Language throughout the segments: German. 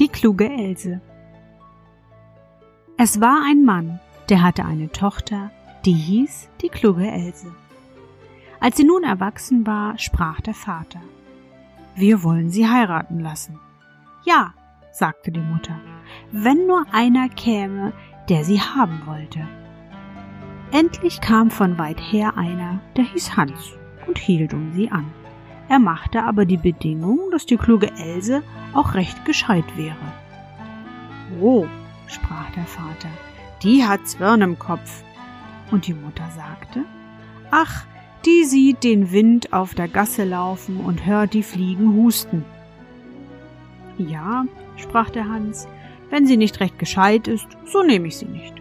Die kluge Else. Es war ein Mann, der hatte eine Tochter, die hieß die kluge Else. Als sie nun erwachsen war, sprach der Vater, wir wollen sie heiraten lassen. Ja, sagte die Mutter, wenn nur einer käme, der sie haben wollte. Endlich kam von weit her einer, der hieß Hans und hielt um sie an. Er machte aber die Bedingung, dass die kluge Else auch recht gescheit wäre. Oh, sprach der Vater, die hat Zwirn im Kopf. Und die Mutter sagte, ach, die sieht den Wind auf der Gasse laufen und hört die Fliegen husten. Ja, sprach der Hans, wenn sie nicht recht gescheit ist, so nehme ich sie nicht.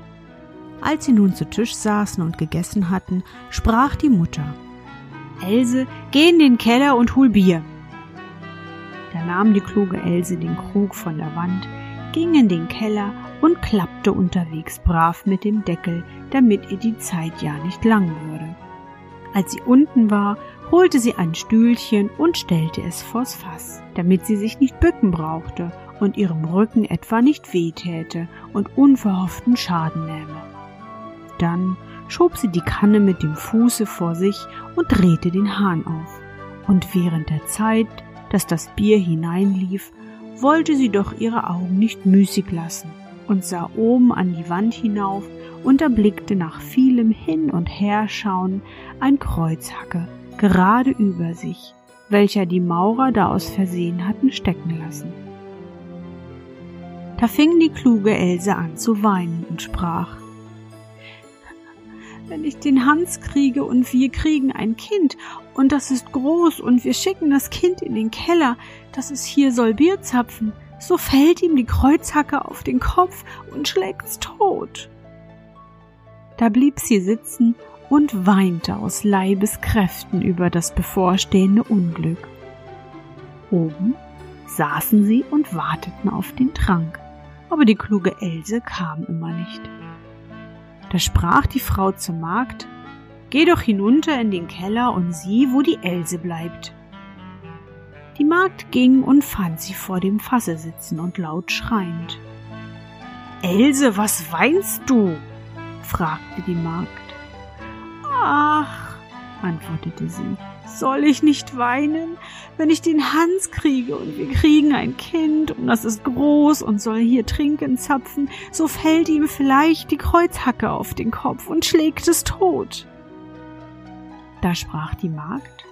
Als sie nun zu Tisch saßen und gegessen hatten, sprach die Mutter, Else, geh in den Keller und hol Bier. Da nahm die kluge Else den Krug von der Wand, ging in den Keller und klappte unterwegs brav mit dem Deckel, damit ihr die Zeit ja nicht lang würde. Als sie unten war, holte sie ein Stühlchen und stellte es vors Fass, damit sie sich nicht bücken brauchte und ihrem Rücken etwa nicht wehtäte und unverhofften Schaden nähme. Dann schob sie die Kanne mit dem Fuße vor sich und drehte den Hahn auf. Und während der Zeit, dass das Bier hineinlief, wollte sie doch ihre Augen nicht müßig lassen und sah oben an die Wand hinauf und erblickte nach vielem Hin- und Herschauen ein Kreuzhacke gerade über sich, welcher die Maurer da aus Versehen hatten stecken lassen. Da fing die kluge Else an zu weinen und sprach wenn ich den Hans kriege und wir kriegen ein Kind und das ist groß und wir schicken das Kind in den Keller, dass es hier soll Bier zapfen, so fällt ihm die Kreuzhacke auf den Kopf und schlägt's tot. Da blieb sie sitzen und weinte aus Leibeskräften über das bevorstehende Unglück. Oben saßen sie und warteten auf den Trank, aber die kluge Else kam immer nicht. Da sprach die Frau zur Magd, Geh doch hinunter in den Keller und sieh, wo die Else bleibt. Die Magd ging und fand sie vor dem Fasse sitzen und laut schreiend. Else, was weinst du? fragte die Magd. Ach, antwortete sie, soll ich nicht weinen, wenn ich den Hans kriege und wir kriegen ein Kind und das ist groß und soll hier trinken zapfen, so fällt ihm vielleicht die Kreuzhacke auf den Kopf und schlägt es tot. Da sprach die Magd,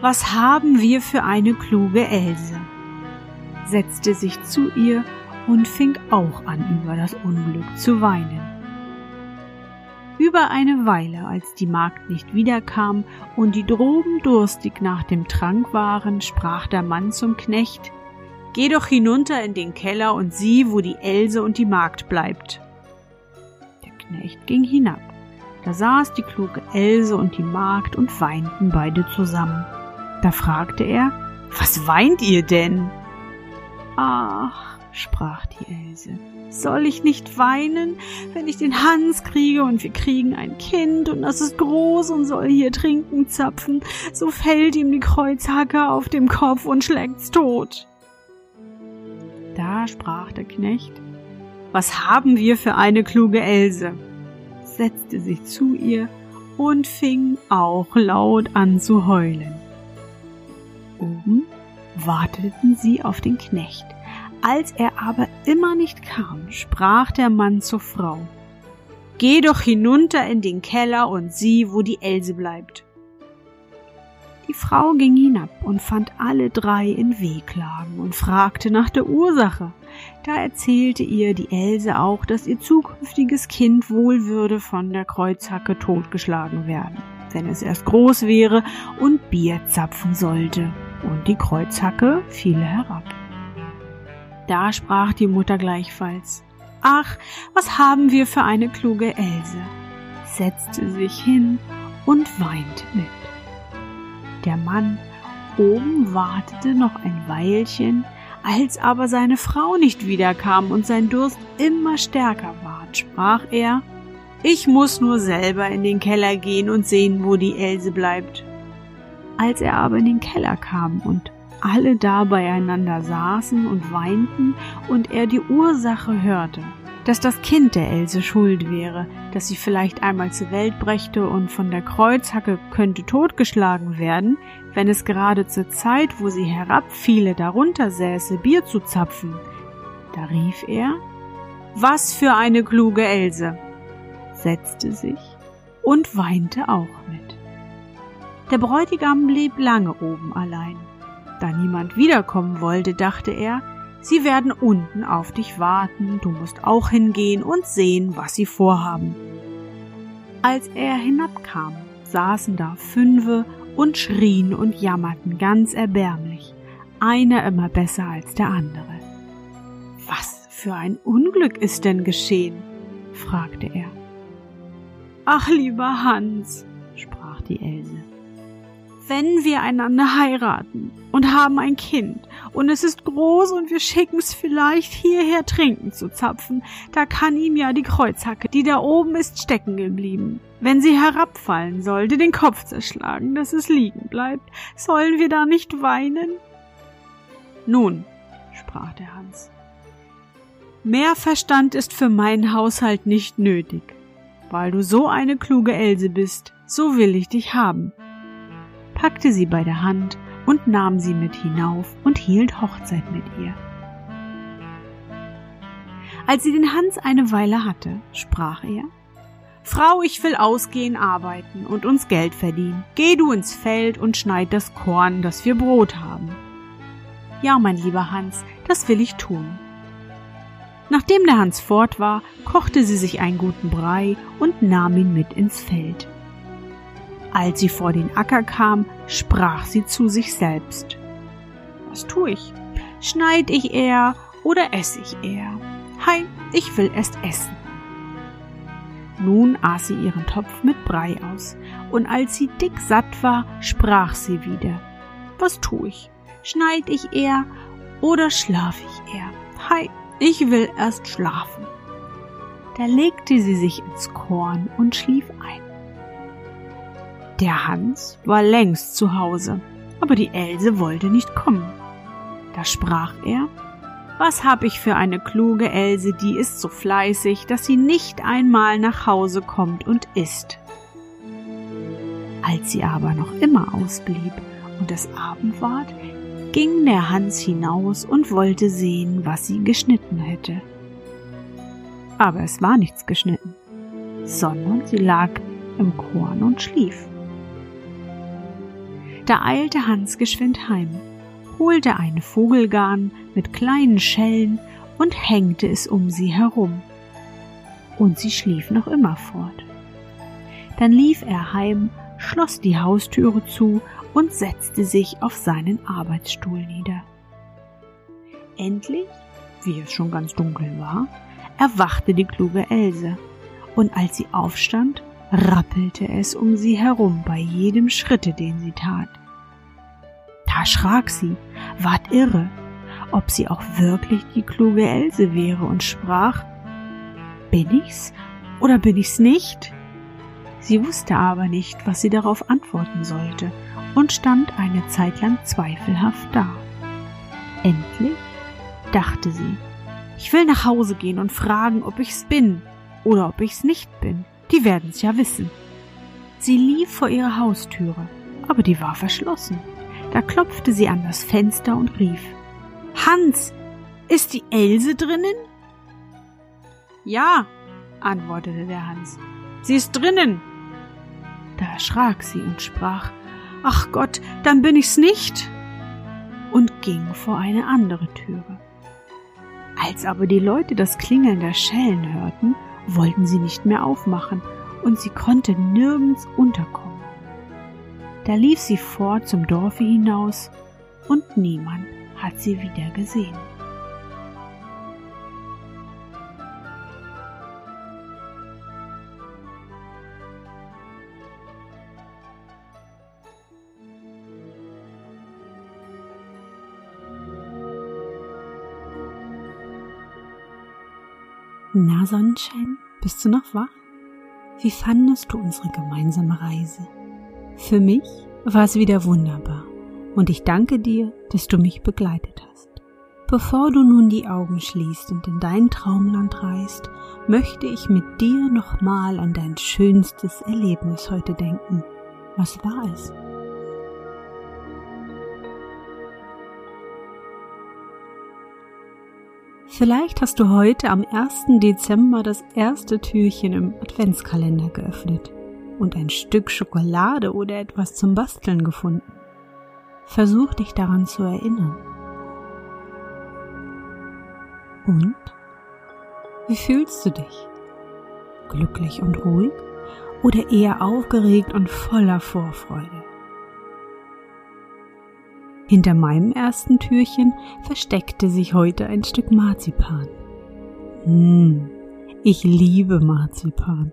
was haben wir für eine kluge Else? setzte sich zu ihr und fing auch an, über das Unglück zu weinen. Über eine Weile, als die Magd nicht wiederkam und die droben durstig nach dem Trank waren, sprach der Mann zum Knecht, Geh doch hinunter in den Keller und sieh, wo die Else und die Magd bleibt. Der Knecht ging hinab. Da saß die kluge Else und die Magd und weinten beide zusammen. Da fragte er, Was weint ihr denn? Ach, sprach die Else. Soll ich nicht weinen, wenn ich den Hans kriege und wir kriegen ein Kind und das ist groß und soll hier trinken zapfen, so fällt ihm die Kreuzhacke auf dem Kopf und schlägt's tot. Da sprach der Knecht, was haben wir für eine kluge Else? setzte sich zu ihr und fing auch laut an zu heulen. Oben warteten sie auf den Knecht, als er aber immer nicht kam, sprach der Mann zur Frau. Geh doch hinunter in den Keller und sieh, wo die Else bleibt. Die Frau ging hinab und fand alle drei in Wehklagen und fragte nach der Ursache. Da erzählte ihr die Else auch, dass ihr zukünftiges Kind wohl würde von der Kreuzhacke totgeschlagen werden, wenn es erst groß wäre und Bier zapfen sollte. Und die Kreuzhacke fiel herab. Da sprach die Mutter gleichfalls. Ach, was haben wir für eine kluge Else, setzte sich hin und weinte mit. Der Mann oben wartete noch ein Weilchen, als aber seine Frau nicht wiederkam und sein Durst immer stärker ward, sprach er, ich muss nur selber in den Keller gehen und sehen, wo die Else bleibt. Als er aber in den Keller kam und alle da beieinander saßen und weinten und er die Ursache hörte, dass das Kind der Else schuld wäre, dass sie vielleicht einmal zur Welt brächte und von der Kreuzhacke könnte totgeschlagen werden, wenn es gerade zur Zeit, wo sie herabfiele, darunter säße, Bier zu zapfen. Da rief er, was für eine kluge Else, setzte sich und weinte auch mit. Der Bräutigam blieb lange oben allein. Da niemand wiederkommen wollte, dachte er, Sie werden unten auf dich warten, du musst auch hingehen und sehen, was sie vorhaben. Als er hinabkam, saßen da Fünfe und schrien und jammerten ganz erbärmlich, einer immer besser als der andere. Was für ein Unglück ist denn geschehen? fragte er. Ach, lieber Hans, sprach die Else, wenn wir einander heiraten und haben ein Kind und es ist groß und wir schicken's vielleicht hierher trinken zu zapfen, da kann ihm ja die Kreuzhacke, die da oben ist, stecken geblieben. Wenn sie herabfallen sollte, den Kopf zerschlagen, dass es liegen bleibt, sollen wir da nicht weinen? Nun, sprach der Hans, mehr Verstand ist für meinen Haushalt nicht nötig. Weil du so eine kluge Else bist, so will ich dich haben packte sie bei der Hand und nahm sie mit hinauf und hielt Hochzeit mit ihr. Als sie den Hans eine Weile hatte, sprach er Frau, ich will ausgehen arbeiten und uns Geld verdienen. Geh du ins Feld und schneid das Korn, dass wir Brot haben. Ja, mein lieber Hans, das will ich tun. Nachdem der Hans fort war, kochte sie sich einen guten Brei und nahm ihn mit ins Feld. Als sie vor den Acker kam, sprach sie zu sich selbst. Was tu ich? Schneid ich eher oder ess ich eher? Hei, ich will erst essen. Nun aß sie ihren Topf mit Brei aus, und als sie dick satt war, sprach sie wieder. Was tu ich? Schneid ich eher oder schlaf ich eher? Hei, ich will erst schlafen. Da legte sie sich ins Korn und schlief ein. Der Hans war längst zu Hause, aber die Else wollte nicht kommen. Da sprach er, was hab ich für eine kluge Else, die ist so fleißig, dass sie nicht einmal nach Hause kommt und isst. Als sie aber noch immer ausblieb und es Abend ward, ging der Hans hinaus und wollte sehen, was sie geschnitten hätte. Aber es war nichts geschnitten, sondern sie lag im Korn und schlief. Da eilte Hans geschwind heim, holte einen Vogelgarn mit kleinen Schellen und hängte es um sie herum. Und sie schlief noch immer fort. Dann lief er heim, schloss die Haustüre zu und setzte sich auf seinen Arbeitsstuhl nieder. Endlich, wie es schon ganz dunkel war, erwachte die kluge Else, und als sie aufstand, rappelte es um sie herum bei jedem Schritte, den sie tat. Da schrak sie, ward irre, ob sie auch wirklich die kluge Else wäre und sprach, bin ich's oder bin ich's nicht? Sie wusste aber nicht, was sie darauf antworten sollte und stand eine Zeit lang zweifelhaft da. Endlich dachte sie, ich will nach Hause gehen und fragen, ob ich's bin oder ob ich's nicht bin. Die werden's ja wissen. Sie lief vor ihre Haustüre, aber die war verschlossen. Da klopfte sie an das Fenster und rief Hans, ist die Else drinnen? Ja, antwortete der Hans. Sie ist drinnen. Da erschrak sie und sprach, Ach Gott, dann bin ich's nicht. und ging vor eine andere Türe. Als aber die Leute das Klingeln der Schellen hörten, wollten sie nicht mehr aufmachen, und sie konnte nirgends unterkommen. Da lief sie fort zum Dorfe hinaus, und niemand hat sie wieder gesehen. Na Sonnenschein, bist du noch wach? Wie fandest du unsere gemeinsame Reise? Für mich war es wieder wunderbar und ich danke dir, dass du mich begleitet hast. Bevor du nun die Augen schließt und in dein Traumland reist, möchte ich mit dir nochmal an dein schönstes Erlebnis heute denken. Was war es? Vielleicht hast du heute am 1. Dezember das erste Türchen im Adventskalender geöffnet und ein Stück Schokolade oder etwas zum Basteln gefunden. Versuch dich daran zu erinnern. Und? Wie fühlst du dich? Glücklich und ruhig oder eher aufgeregt und voller Vorfreude? Hinter meinem ersten Türchen versteckte sich heute ein Stück Marzipan. Hm, ich liebe Marzipan.